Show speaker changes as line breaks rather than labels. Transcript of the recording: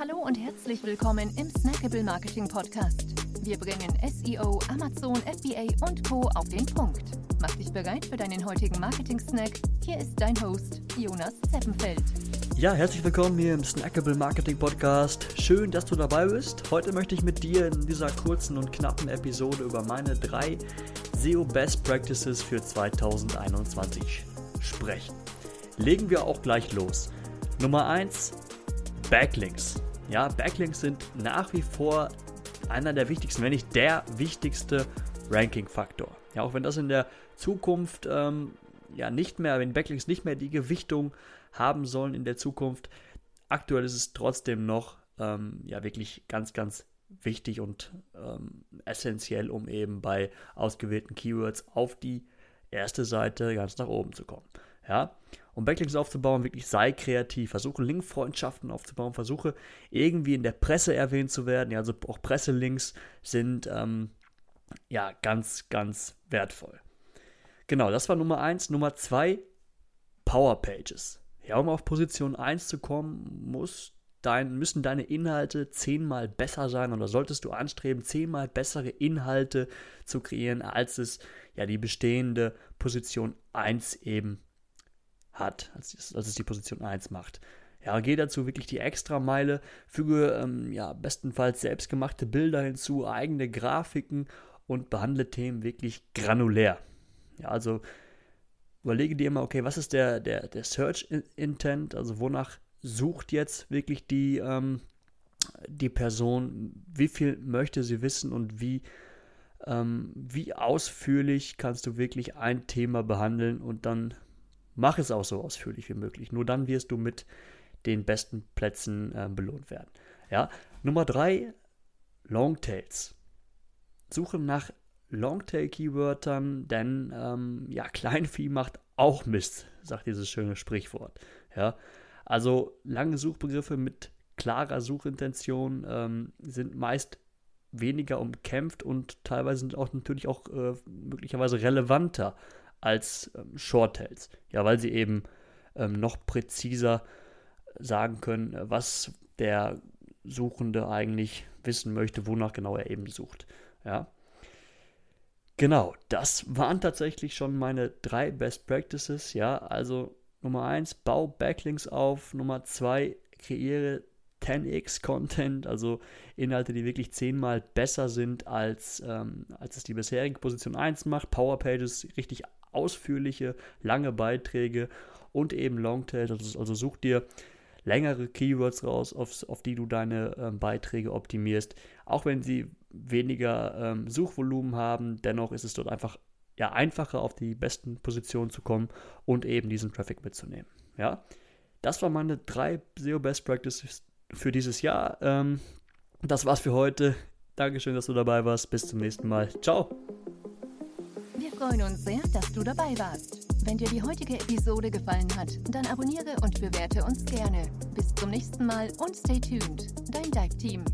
Hallo und herzlich willkommen im Snackable Marketing Podcast. Wir bringen SEO, Amazon, FBA und Co. auf den Punkt. Mach dich bereit für deinen heutigen Marketing-Snack. Hier ist dein Host, Jonas Zeppenfeld.
Ja, herzlich willkommen hier im Snackable Marketing Podcast. Schön, dass du dabei bist. Heute möchte ich mit dir in dieser kurzen und knappen Episode über meine drei SEO Best Practices für 2021 sprechen. Legen wir auch gleich los. Nummer 1, Backlinks. Ja, Backlinks sind nach wie vor einer der wichtigsten, wenn nicht der wichtigste Ranking-Faktor. Ja, auch wenn das in der Zukunft ähm, ja nicht mehr, wenn Backlinks nicht mehr die Gewichtung haben sollen in der Zukunft, aktuell ist es trotzdem noch ähm, ja wirklich ganz, ganz wichtig und ähm, essentiell, um eben bei ausgewählten Keywords auf die erste Seite ganz nach oben zu kommen. Ja, um Backlinks aufzubauen, wirklich sei kreativ. Versuche Linkfreundschaften aufzubauen, versuche irgendwie in der Presse erwähnt zu werden. Ja, also auch Presselinks sind ähm, ja ganz, ganz wertvoll. Genau, das war Nummer 1. Nummer 2, Powerpages. Ja, um auf Position 1 zu kommen, muss dein, müssen deine Inhalte zehnmal besser sein oder solltest du anstreben, zehnmal bessere Inhalte zu kreieren, als es ja die bestehende Position 1 eben hat, als, es, als es die Position 1 macht. Ja, geh dazu wirklich die Extrameile, füge ähm, ja, bestenfalls selbstgemachte Bilder hinzu, eigene Grafiken und behandle Themen wirklich granulär. Ja, also überlege dir immer, okay, was ist der, der, der Search Intent, also wonach sucht jetzt wirklich die, ähm, die Person, wie viel möchte sie wissen und wie, ähm, wie ausführlich kannst du wirklich ein Thema behandeln und dann Mach es auch so ausführlich wie möglich. Nur dann wirst du mit den besten Plätzen äh, belohnt werden. Ja. Nummer drei, Longtails. Suche nach Longtail-Keywörtern, denn ähm, ja, Kleinvieh macht auch Mist, sagt dieses schöne Sprichwort. Ja. Also lange Suchbegriffe mit klarer Suchintention ähm, sind meist weniger umkämpft und teilweise sind auch natürlich auch äh, möglicherweise relevanter als ähm, Shorttails. Ja, weil sie eben ähm, noch präziser sagen können, was der Suchende eigentlich wissen möchte, wonach genau er eben sucht. Ja. Genau, das waren tatsächlich schon meine drei Best Practices. Ja, also Nummer eins, bau Backlinks auf. Nummer zwei, kreiere 10x Content, also Inhalte, die wirklich zehnmal besser sind, als, ähm, als es die bisherige Position 1 macht. Power Pages richtig ausführliche, lange Beiträge und eben Longtail. Also, such dir längere Keywords raus, auf, auf die du deine ähm, Beiträge optimierst. Auch wenn sie weniger ähm, Suchvolumen haben, dennoch ist es dort einfach ja, einfacher, auf die besten Positionen zu kommen und eben diesen Traffic mitzunehmen. Ja, das waren meine drei SEO Best Practices für dieses Jahr. Ähm, das war's für heute. Dankeschön, dass du dabei warst. Bis zum nächsten Mal. Ciao
freuen uns sehr, dass du dabei warst. Wenn dir die heutige Episode gefallen hat, dann abonniere und bewerte uns gerne. Bis zum nächsten Mal und stay tuned. Dein Dive Team.